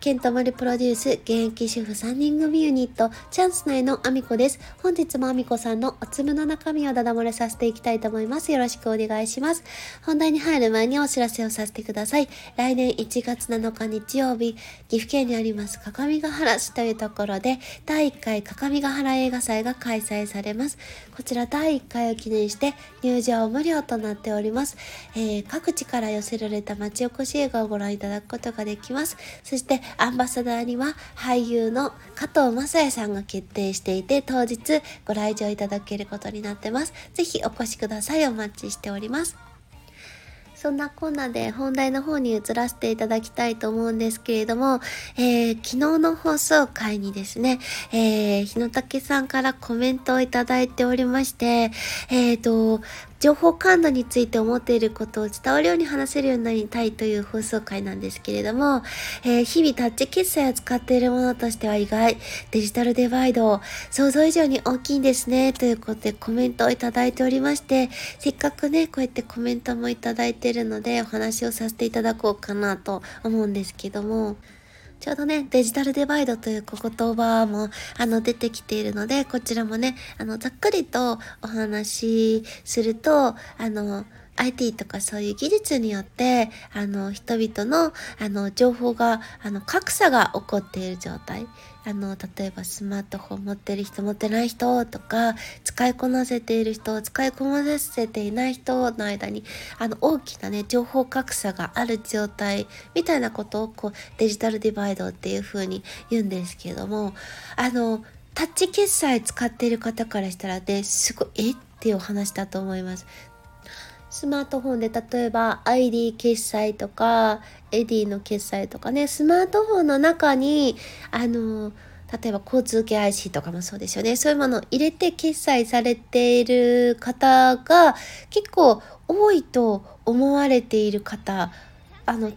ケントマリプロデュース、現役主婦3人組ユニット、チャンス内のアミコです。本日もアミコさんのおつむの中身をダダ漏れさせていきたいと思います。よろしくお願いします。本題に入る前にお知らせをさせてください。来年1月7日日曜日、岐阜県にあります各務原市というところで、第1回各務原映画祭が開催されます。こちら第1回を記念して入場無料となっております。えー各地から寄せられた町おこし映画をご覧いただくことができます。そしてアンバサダーには俳優の加藤雅也さんが決定していて当日ご来場いただけることになってます。ぜひお越しください。お待ちしております。そんなこんなで本題の方に移らせていただきたいと思うんですけれども、えー昨日の放送回にですね、えー、日野武さんからコメントをいただいておりまして、えーと、情報感度について思っていることを伝わるように話せるようになりたいという放送回なんですけれども、えー日々タッチ決済を使っているものとしては意外、デジタルデバイド、想像以上に大きいんですね、ということでコメントをいただいておりまして、せっかくね、こうやってコメントもいただいているので、お話をさせていただこうかなと思うんですけども、ちょうどね、デジタルデバイドという言葉も、あの、出てきているので、こちらもね、あの、ざっくりとお話しすると、あの、IT とかそういう技術によって、あの、人々の、あの、情報が、あの、格差が起こっている状態。あの、例えばスマートフォン持ってる人、持ってない人とか、使いこなせている人、使いこなせていない人の間に、あの、大きなね、情報格差がある状態みたいなことを、こう、デジタルディバイドっていう風に言うんですけれども、あの、タッチ決済使っている方からしたらね、すごい、え？っていうお話だと思います。スマートフォンで例えば ID 決済とかエディの決済とかねスマートフォンの中にあの例えば交通系 IC とかもそうですよね。そういうものを入れて決済されている方が結構多いと思われている方あの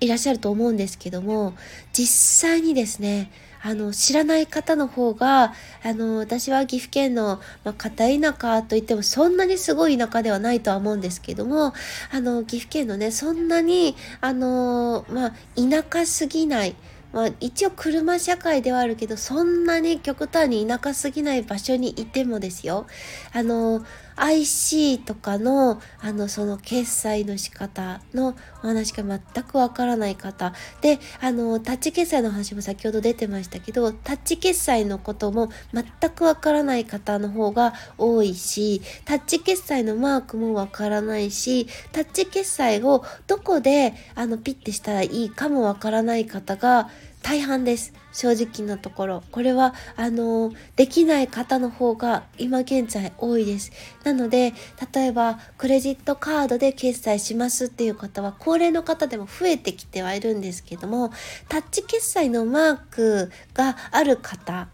いらっしゃると思うんですけども実際にですねあの知らない方の方があの私は岐阜県の、まあ、片田舎といってもそんなにすごい田舎ではないとは思うんですけどもあの岐阜県のねそんなにあのまあ田舎すぎないまあ、一応車社会ではあるけどそんなに極端に田舎すぎない場所にいてもですよ。あの IC とかのあのその決済の仕方のお話が全くわからない方。であのタッチ決済の話も先ほど出てましたけどタッチ決済のことも全くわからない方の方が多いしタッチ決済のマークもわからないしタッチ決済をどこであのピッてしたらいいかもわからない方が大半です。正直なところ。これはあのできない方の方が今現在多いです。なので例えばクレジットカードで決済しますっていう方は高齢の方でも増えてきてはいるんですけどもタッチ決済のマークがある方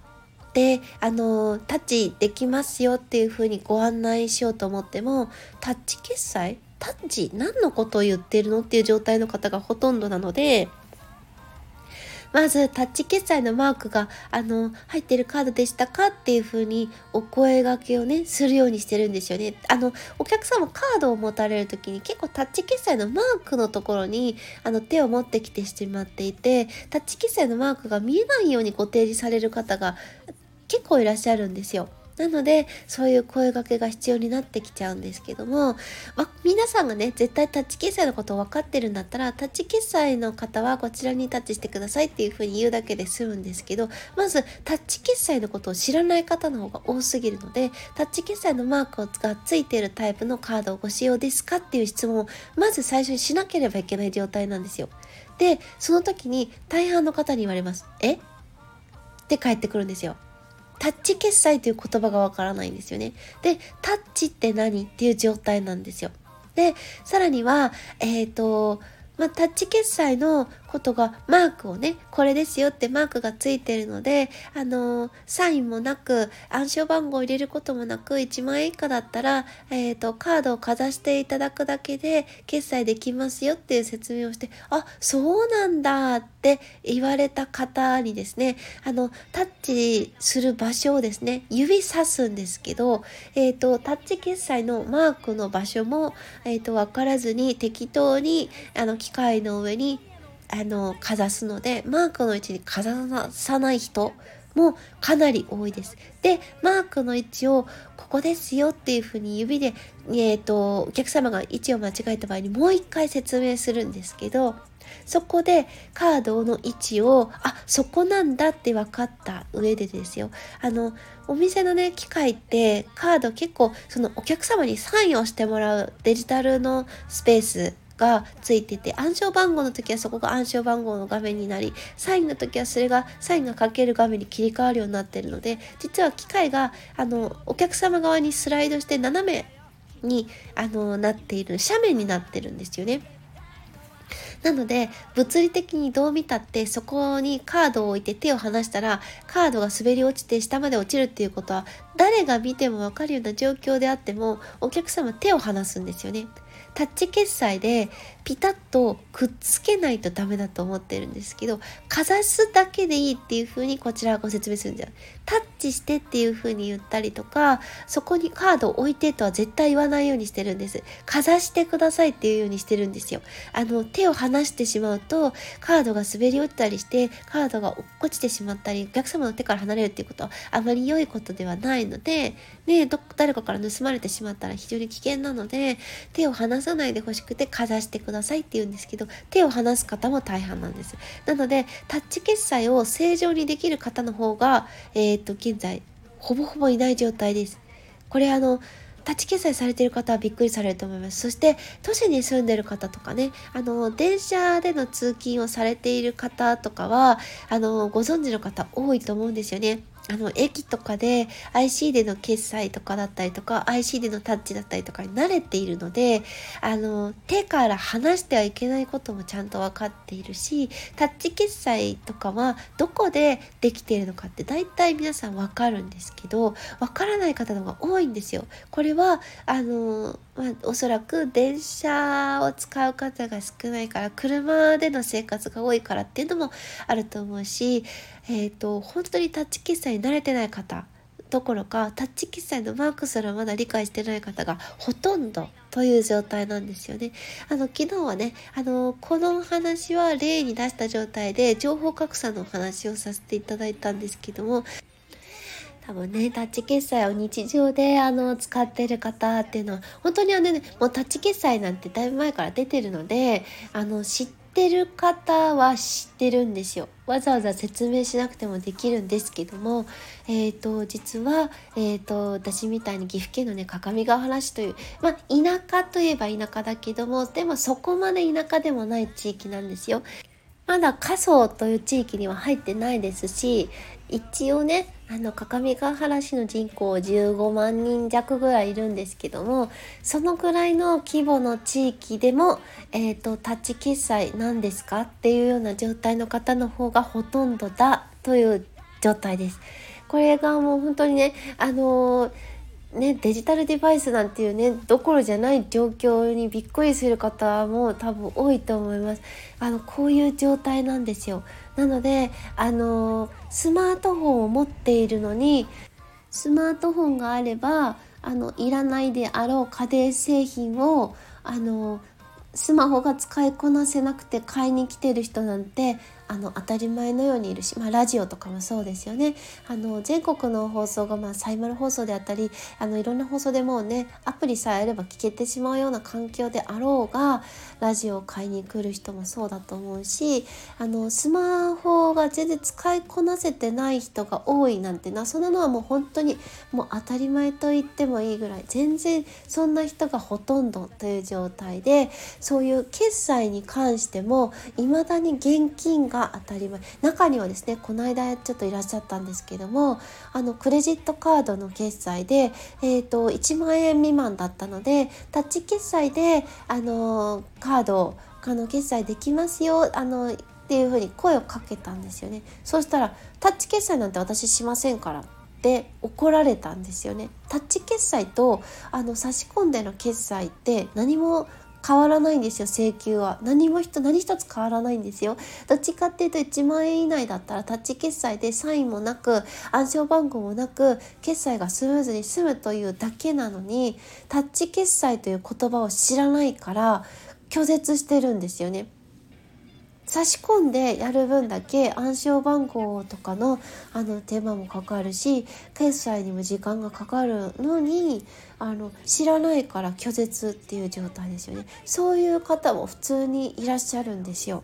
であのタッチできますよっていう風にご案内しようと思ってもタッチ決済？タッチ？何のことを言ってるの？っていう状態の方がほとんどなのでまずタッチ決済のマークがあの入ってるカードでしたかっていう風にお声がけをねするようにしてるんですよね。あのお客様カードを持たれる時に結構タッチ決済のマークのところにあの手を持ってきてしまっていてタッチ決済のマークが見えないようにご提示される方が結構いらっしゃるんですよ。なのでそういう声掛けが必要になってきちゃうんですけども、ま、皆さんがね絶対タッチ決済のことを分かってるんだったらタッチ決済の方はこちらにタッチしてくださいっていうふうに言うだけで済むんですけどまずタッチ決済のことを知らない方の方が多すぎるのでタッチ決済のマークがついているタイプのカードをご使用ですかっていう質問をまず最初にしなければいけない状態なんですよ。でその時に大半の方に言われます「え？って返ってくるんですよ。タッチ決済という言葉がわからないんですよね。で、タッチって何っていう状態なんですよ。で、さらには、えっ、と、まあ、タッチ決済のことがマークをねこれですよってマークがついてるのであのサインもなく暗証番号を入れることもなく1万円以下だったら、えーと、カードをかざしていただくだけで決済できますよっていう説明をしてあそうなんだって言われた方にですねあのタッチする場所をですね指さすんですけど、えーと、タッチ決済のマークの場所も、えーと分からずに適当にあの機械の上にあのかざすのでマークの位置にかざさない人もかなり多いです。で、マークの位置をここですよっていうふうに指で、えーと、お客様が位置を間違えた場合にもう一回説明するんですけどそこでカードの位置をあそこなんだって分かった上でですよあのお店のね機械ってカード結構そのお客様にサインをしてもらうデジタルのスペースがついてて暗証番号の時はそこが暗証番号の画面になりサインの時はそれがサインが書ける画面に切り替わるようになってるので実は機械があのお客様側にスライドして斜めにあのなっている斜面になってるんですよね。なので物理的にどう見たってそこにカードを置いて手を離したらカードが滑り落ちて下まで落ちるっていうことは誰が見ても分かるような状況であってもお客様手を離すんですよね。タッチ決済でピタッとくっつけないとダメだと思ってるんですけどかざすだけでいいっていう風にこちらはご説明するんじゃタッチしてっていう風に言ったりとかそこにカードを置いてとは絶対言わないようにしてるんです。かざしてくださいっていうようにしてるんですよ。あの手を離してしまうとカードが滑り落ちたりしてカードが落っこちてしまったりお客様の手から離れるっていうことはあまり良いことではないのでね誰かから盗まれてしまったら非常に危険なので手を離さないでほしくてかざしてくださいって言うんですけど手を離す方も大半なんです。なのでタッチ決済を正常にできる方の方がえっ、と現在ほぼほぼいない状態ですこれあのタッチ決済されている方はびっくりされると思います。そして都市に住んでる方とかね、あの電車での通勤をされている方とかはあのご存知の方多いと思うんですよね。あの駅とかで IC での決済とかだったりとか IC でのタッチだったりとかに慣れているのであの手から離してはいけないこともちゃんと分かっているしタッチ決済とかはどこでできているのかって大体皆さん分かるんですけど分からない方の方が多いんですよ。これはあのまあ、おそらく電車を使う方が少ないから車での生活が多いからっていうのもあると思うし、えーと、本当にタッチ決済に慣れてない方どころかタッチ決済のマークすらまだ理解してない方がほとんどという状態なんですよね。あの昨日はねあのこの話は例に出した状態で情報格差のお話をさせていただいたんですけども多分ねタッチ決済を日常であの使ってる方っていうのは本当にあのねもうタッチ決済なんてだいぶ前から出てるのであの知ってる方は知ってるんですよわざわざ説明しなくてもできるんですけどもえーと、実は、えーと、私みたいに岐阜県のね各務原市という、まあ、田舎といえば田舎だけどもでもそこまで田舎でもない地域なんですよ。まだ過疎という地域には入ってないですし一応ねあの各務原市の人口15万人弱ぐらいいるんですけどもそのぐらいの規模の地域でも、えーと、タッチ決済なんですか？っていうような状態の方の方がほとんどだという状態です。これがもう本当にねあのーね、デジタルデバイスなんていうねどころじゃない状況にびっくりする方も多分多いと思います。あのこういう状態なんですよ。なのであのスマートフォンを持っているのにスマートフォンがあればあのいらないであろう家電製品をあのスマホが使いこなせなくて買いに来てる人なんてあの当たり前のようにいるし、まあ、ラジオとかもそうですよね。あの全国の放送が、まあ、サイマル放送であったりあのいろんな放送でもうねアプリさえあれば聞けてしまうような環境であろうがラジオを買いに来る人もそうだと思うしあのスマホが全然使いこなせてない人が多いなんてなそんなのはもう本当にもう当たり前と言ってもいいぐらい全然そんな人がほとんどという状態でそういう決済に関しても未だに現金がが当たり前。中にはですねこの間ちょっといらっしゃったんですけどもあのクレジットカードの決済で、えーと、1万円未満だったのでタッチ決済であのカードあの決済できますよあのっていうふうに声をかけたんですよね。そうしたらタッチ決済なんて私しませんからって怒られたんですよね。タッチ決済とあの差し込んでの決済って何も変わらないんですよ請求は。何も人何一つ変わらないんですよ。どっちかっていうと1万円以内だったらタッチ決済でサインもなく暗証番号もなく決済がスムーズに済むというだけなのにタッチ決済という言葉を知らないから拒絶してるんですよね。差し込んでやる分だけ暗証番号とかのあの手間もかかるし決済にも時間がかかるのにあの知らないから拒絶っていう状態ですよねそういう方も普通にいらっしゃるんですよ。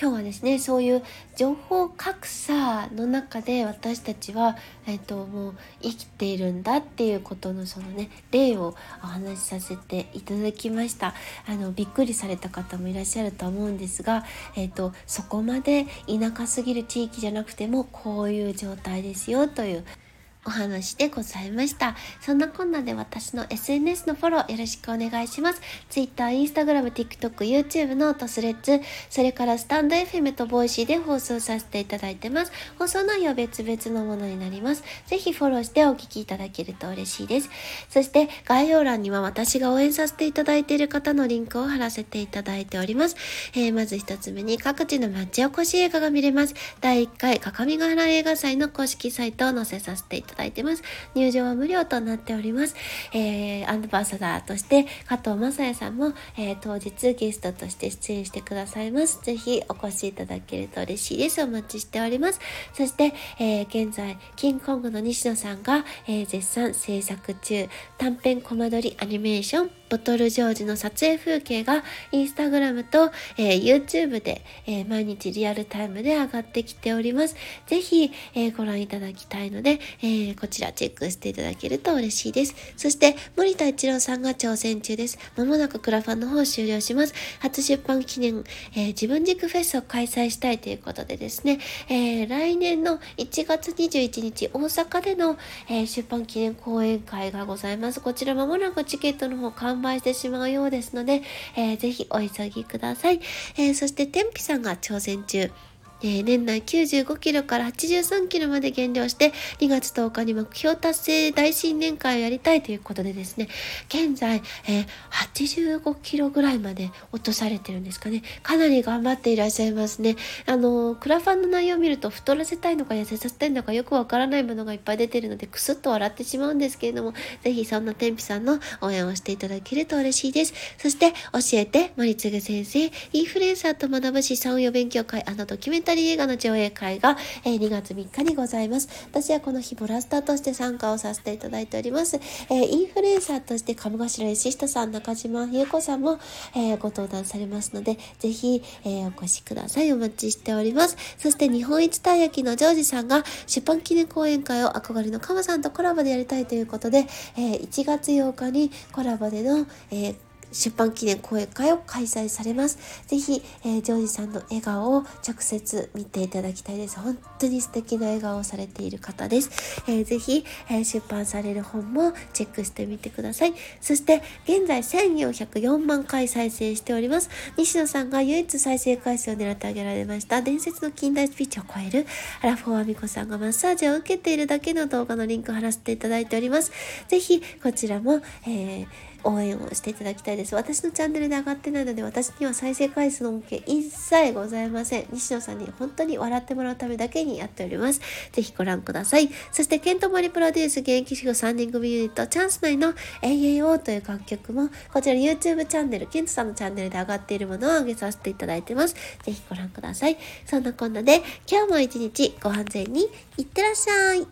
今日はですねそういう情報格差の中で私たちは、えーと、もう生きているんだっていうことのそのね例をお話しさせていただきました。あのびっくりされた方もいらっしゃると思うんですが、えーとそこまで田舎すぎる地域じゃなくてもこういう状態ですよというお話でございました。そんなこんなで私の SNS のフォローよろしくお願いします。Twitter、Instagram、TikTok、YouTube のと Threads、それからスタンド FM とボイシーで放送させていただいてます。放送内容別々のものになります。ぜひフォローしてお聞きいただけると嬉しいです。そして概要欄には私が応援させていただいている方のリンクを貼らせていただいております。えー、まず一つ目に各地の町おこし映画が見れます。第1回各務原映画祭の公式サイトを載せさせていただいてだいてます。入場は無料となっております。えー、アンバサダーとして加藤雅也さんも、えー、当日ゲストとして出演してくださいます。ぜひお越しいただけると嬉しいです。お待ちしております。そして、えー、現在、キングコングの西野さんが、えー、絶賛制作中、短編コマ撮りアニメーションボトルジョージの撮影風景がインスタグラムと、えー、YouTube で、えー、毎日リアルタイムで上がってきております。ぜひ、えー、ご覧いただきたいので、えこちらチェックしていただけると嬉しいです。そして森田一郎さんが挑戦中です。まもなくクラファンの方終了します。初出版記念、え自分軸フェスを開催したいということでですね、え来年の1月21日大阪での、え出版記念講演会がございます。こちらまもなくチケットの方完売してしまうようですので、えー、ぜひお急ぎください。えー、そして、天日さんが挑戦中。えー、年内95キロから83キロまで減量して、2月10日に目標達成大新年会をやりたいということでですね、現在、えー、85キロぐらいまで落とされてるんですかね。かなり頑張っていらっしゃいますね。あのクラファンの内容を見ると太らせたいのか痩せさせたいのかよくわからないものがいっぱい出てるので、くすっと笑ってしまうんですけれども、ぜひそんな天日さんの応援をしていただけると嬉しいです。そして、教えて、森次先生、インフルエンサーと学ぶ資産運用勉強会あのドキュメントタリー映画の上映会が、え、2月3日にございます。私はこの日ボラスターとして参加をさせていただいております。え、インフルエンサーとして鴨頭石下さん、中島優子さんも、え、ご登壇されますので、ぜひ、えお越しください。お待ちしております。そして日本一たい焼きのジョージさんが出版記念講演会を憧れのカマさんとコラボでやりたいということで、え1月8日にコラボでの、えー出版記念講演会を開催されます。ぜひ、えー、ジョージさんの笑顔を直接見ていただきたいです。本当に素敵な笑顔をされている方です。えー、ぜひ、えー、出版される本もチェックしてみてください。そして、現在1404万回再生しております。西野さんが唯一再生回数を狙ってあげられました、伝説の近代スピーチを超える、アラフォーアミコさんがマッサージを受けているだけの動画のリンクを貼らせていただいております。ぜひ、こちらも、えー応援をしていただきたいです。私のチャンネルで上がってないので、私には再生回数の恩恵一切ございません。西野さんに本当に笑ってもらうためだけにやっております。ぜひご覧ください。そして、ケントモリプロデュース現役主婦3人組ユニット、チャンス内の AAO という楽曲も、こちら YouTube チャンネル、ケントさんのチャンネルで上がっているものを上げさせていただいてます。ぜひご覧ください。そんなこんなで、今日も一日ご安全にいってらっしゃい。